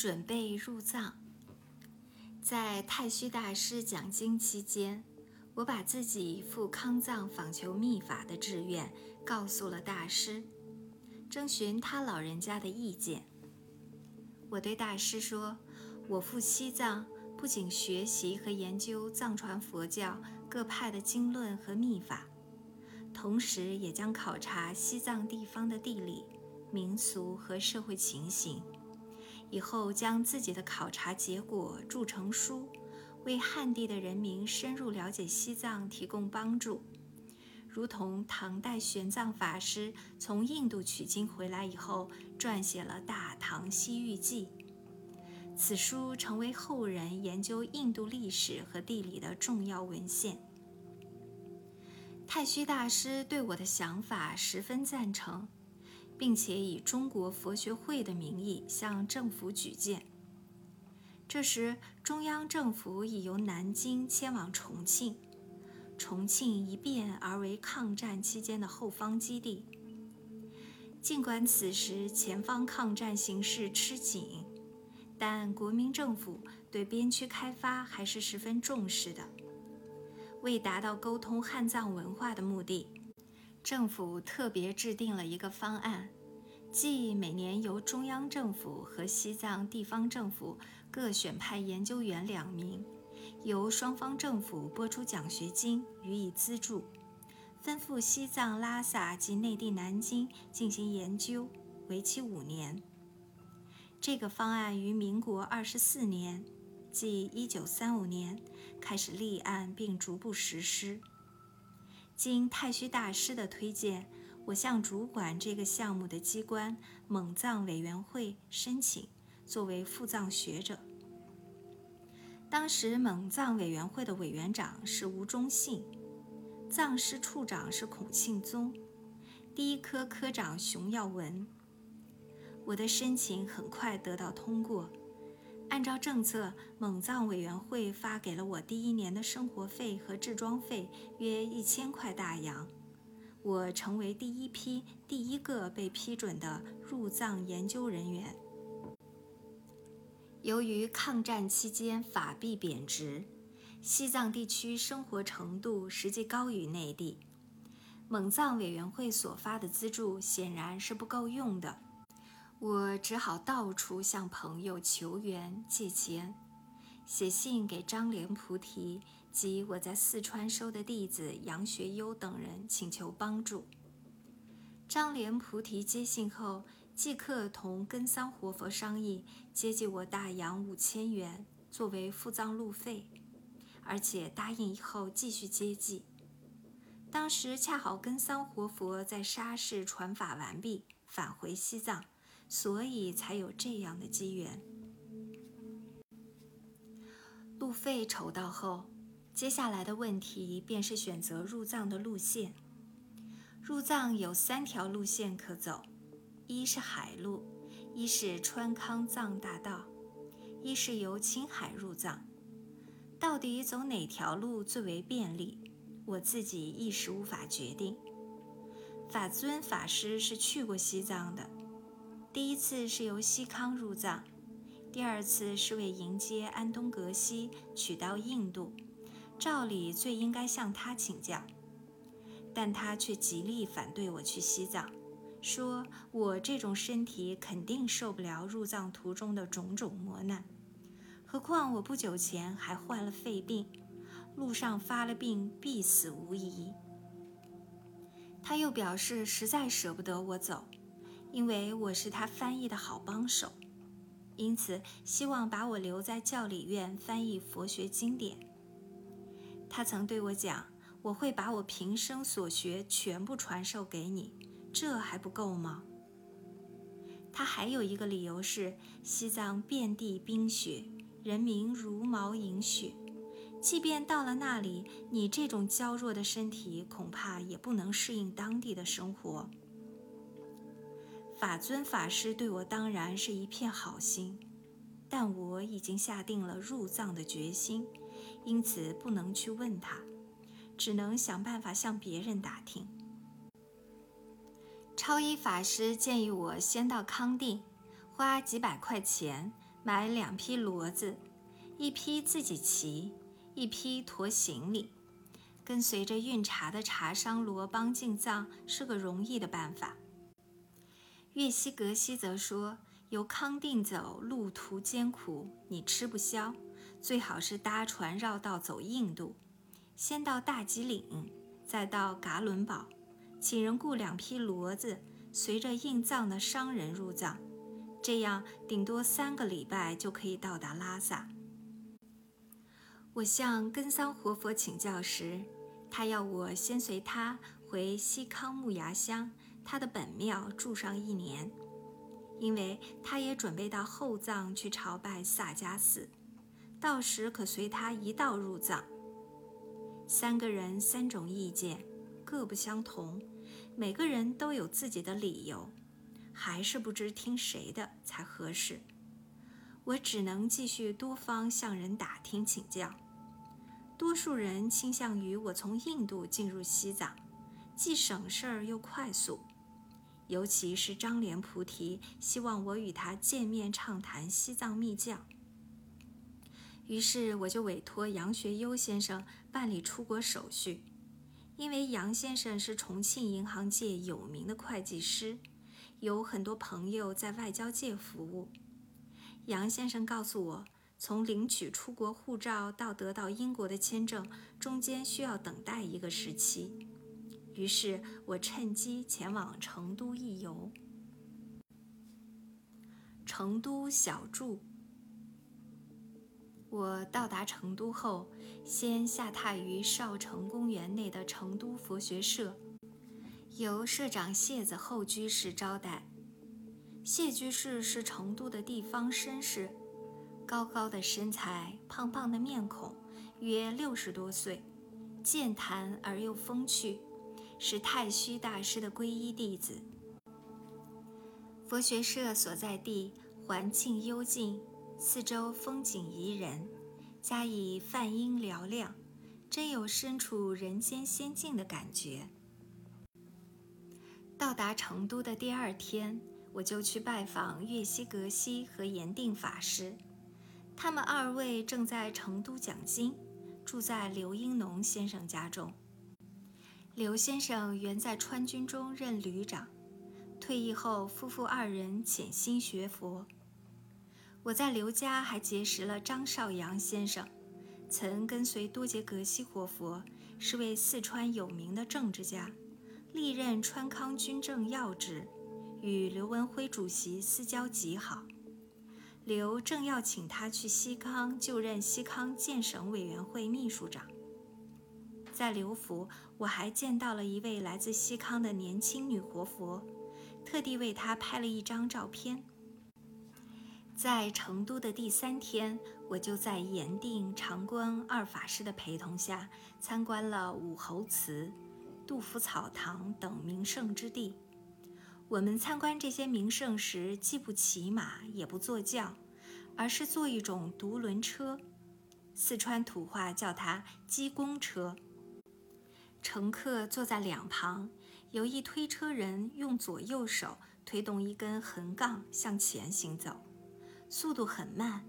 准备入藏。在太虚大师讲经期间，我把自己赴康藏访求秘法的志愿告诉了大师，征询他老人家的意见。我对大师说：“我赴西藏不仅学习和研究藏传佛教各派的经论和秘法，同时也将考察西藏地方的地理、民俗和社会情形。以后将自己的考察结果著成书，为汉地的人民深入了解西藏提供帮助。”如同唐代玄奘法师从印度取经回来以后，撰写了《大唐西域记》，此书成为后人研究印度历史和地理的重要文献。太虚大师对我的想法十分赞成，并且以中国佛学会的名义向政府举荐。这时，中央政府已由南京迁往重庆。重庆一变而为抗战期间的后方基地。尽管此时前方抗战形势吃紧，但国民政府对边区开发还是十分重视的。为达到沟通汉藏文化的目的，政府特别制定了一个方案，即每年由中央政府和西藏地方政府各选派研究员两名。由双方政府拨出奖学金予以资助，吩赴西藏拉萨及内地南京进行研究，为期五年。这个方案于民国二十四年，即一九三五年开始立案并逐步实施。经太虚大师的推荐，我向主管这个项目的机关蒙藏委员会申请，作为副藏学者。当时蒙藏委员会的委员长是吴忠信，藏师处长是孔庆宗，第一科科长熊耀文。我的申请很快得到通过，按照政策，蒙藏委员会发给了我第一年的生活费和制装费约一千块大洋，我成为第一批第一个被批准的入藏研究人员。由于抗战期间法币贬值，西藏地区生活程度实际高于内地，蒙藏委员会所发的资助显然是不够用的。我只好到处向朋友求援借钱，写信给张莲菩提及我在四川收的弟子杨学优等人请求帮助。张莲菩提接信后。即刻同根桑活佛商议，接济我大洋五千元作为赴藏路费，而且答应以后继续接济。当时恰好根桑活佛在沙市传法完毕，返回西藏，所以才有这样的机缘。路费筹到后，接下来的问题便是选择入藏的路线。入藏有三条路线可走。一是海路，一是川康藏大道，一是由青海入藏。到底走哪条路最为便利？我自己一时无法决定。法尊法师是去过西藏的，第一次是由西康入藏，第二次是为迎接安东格西取到印度，照理最应该向他请教，但他却极力反对我去西藏。说我这种身体肯定受不了入藏途中的种种磨难，何况我不久前还患了肺病，路上发了病必死无疑。他又表示实在舍不得我走，因为我是他翻译的好帮手，因此希望把我留在教理院翻译佛学经典。他曾对我讲，我会把我平生所学全部传授给你。这还不够吗？他还有一个理由是，西藏遍地冰雪，人民如毛饮血，即便到了那里，你这种娇弱的身体恐怕也不能适应当地的生活。法尊法师对我当然是一片好心，但我已经下定了入藏的决心，因此不能去问他，只能想办法向别人打听。超一法师建议我先到康定，花几百块钱买两匹骡子，一匹自己骑，一匹驮行李，跟随着运茶的茶商罗邦进藏是个容易的办法。岳西格西则说，由康定走路途艰苦，你吃不消，最好是搭船绕道走印度，先到大吉岭，再到噶伦堡，请人雇两匹骡子，随着印藏的商人入藏，这样顶多三个礼拜就可以到达拉萨。我向根桑活佛请教时，他要我先随他回西康木崖乡。他的本庙住上一年，因为他也准备到后藏去朝拜萨迦寺，到时可随他一道入藏。三个人三种意见，各不相同，每个人都有自己的理由，还是不知听谁的才合适。我只能继续多方向人打听请教，多数人倾向于我从印度进入西藏，既省事儿又快速。尤其是张莲菩提希望我与他见面畅谈西藏密教，于是我就委托杨学优先生办理出国手续。因为杨先生是重庆银行界有名的会计师，有很多朋友在外交界服务。杨先生告诉我，从领取出国护照到得到英国的签证，中间需要等待一个时期。于是我趁机前往成都一游。成都小住。我到达成都后，先下榻于少城公园内的成都佛学社，由社长谢子厚居士招待。谢居士是成都的地方绅士，高高的身材，胖胖的面孔，约六十多岁，健谈而又风趣。是太虚大师的皈依弟子。佛学社所在地环境幽静，四周风景宜人，加以梵音嘹亮，真有身处人间仙境的感觉。到达成都的第二天，我就去拜访岳西格西和严定法师，他们二位正在成都讲经，住在刘英农先生家中。刘先生原在川军中任旅长，退役后，夫妇二人潜心学佛。我在刘家还结识了张少阳先生，曾跟随多杰格西活佛，是位四川有名的政治家，历任川康军政要职，与刘文辉主席私交极好。刘正要请他去西康就任西康建省委员会秘书长。在刘府，我还见到了一位来自西康的年轻女活佛，特地为她拍了一张照片。在成都的第三天，我就在严定、长观二法师的陪同下，参观了武侯祠、杜甫草堂等名胜之地。我们参观这些名胜时，既不骑马，也不坐轿，而是坐一种独轮车，四川土话叫它“鸡公车”。乘客坐在两旁，有一推车人用左右手推动一根横杠向前行走，速度很慢，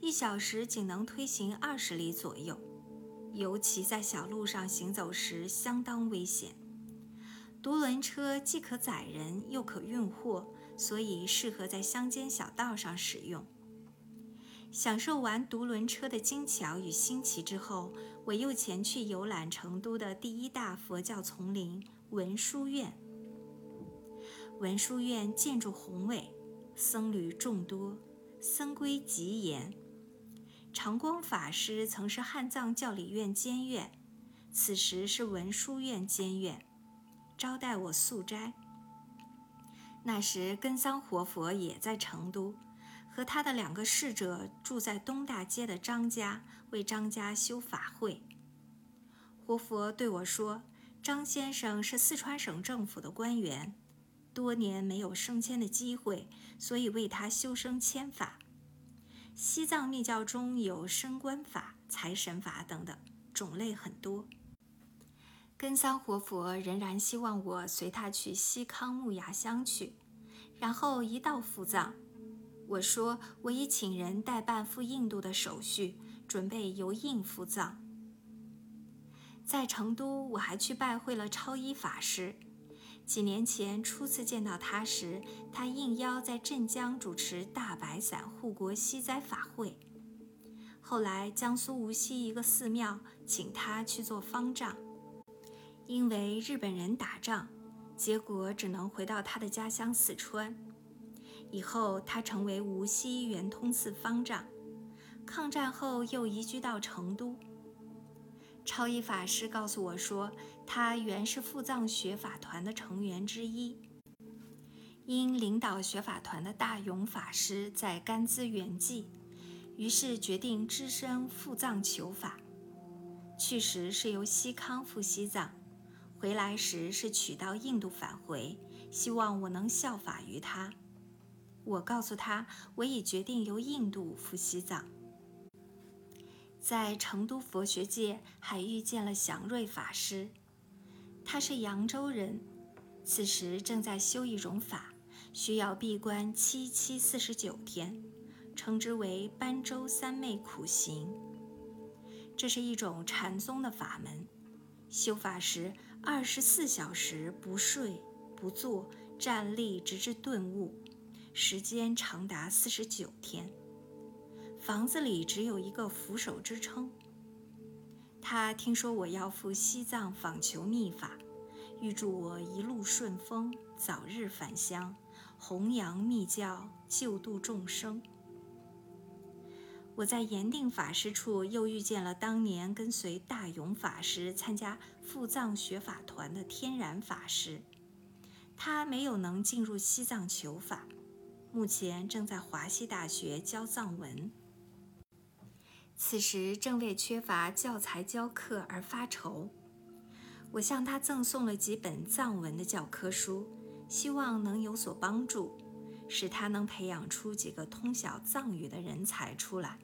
一小时仅能推行二十里左右。尤其在小路上行走时相当危险。独轮车既可载人又可运货，所以适合在乡间小道上使用。享受完独轮车的精巧与新奇之后，我又前去游览成都的第一大佛教丛林文殊院。文殊院建筑宏伟，僧侣众多，僧规极严。长光法师曾是汉藏教理院监院，此时是文殊院监院，招待我素斋。那时根桑活佛也在成都。和他的两个侍者住在东大街的张家，为张家修法会。活佛对我说：“张先生是四川省政府的官员，多年没有升迁的机会，所以为他修升迁法。西藏密教中有升官法、财神法等等，种类很多。根桑活佛仍然希望我随他去西康木崖乡去，然后一道赴藏。”我说我已请人代办赴印度的手续，准备由印赴藏。在成都，我还去拜会了超一法师。几年前初次见到他时，他应邀在镇江主持大白伞护国息灾法会。后来江苏无锡一个寺庙请他去做方丈，因为日本人打仗，结果只能回到他的家乡四川。以后他成为无锡圆通寺方丈，抗战后又移居到成都。超一法师告诉我说，他原是赴藏学法团的成员之一，因领导学法团的大勇法师在甘孜圆寂，于是决定只身赴藏求法。去时是由西康赴西藏，回来时是取到印度返回，希望我能效法于他。我告诉他，我已决定由印度赴西藏。在成都佛学界还遇见了祥瑞法师，他是扬州人，此时正在修一种法，需要闭关七七四十九天，称之为般舟三昧苦行。这是一种禅宗的法门，修法时二十四小时不睡不坐，站立直至顿悟，时间长达四十九天。房子里只有一个扶手支撑。他听说我要赴西藏访求密法，预祝我一路顺风，早日返乡，弘扬密教，救度众生。我在严定法师处又遇见了当年跟随大勇法师参加赴藏学法团的天然法师，他没有能进入西藏求法，目前正在华西大学教藏文。此时正为缺乏教材教课而发愁，我向他赠送了几本藏文的教科书，希望能有所帮助，使他能培养出几个通晓藏语的人才出来。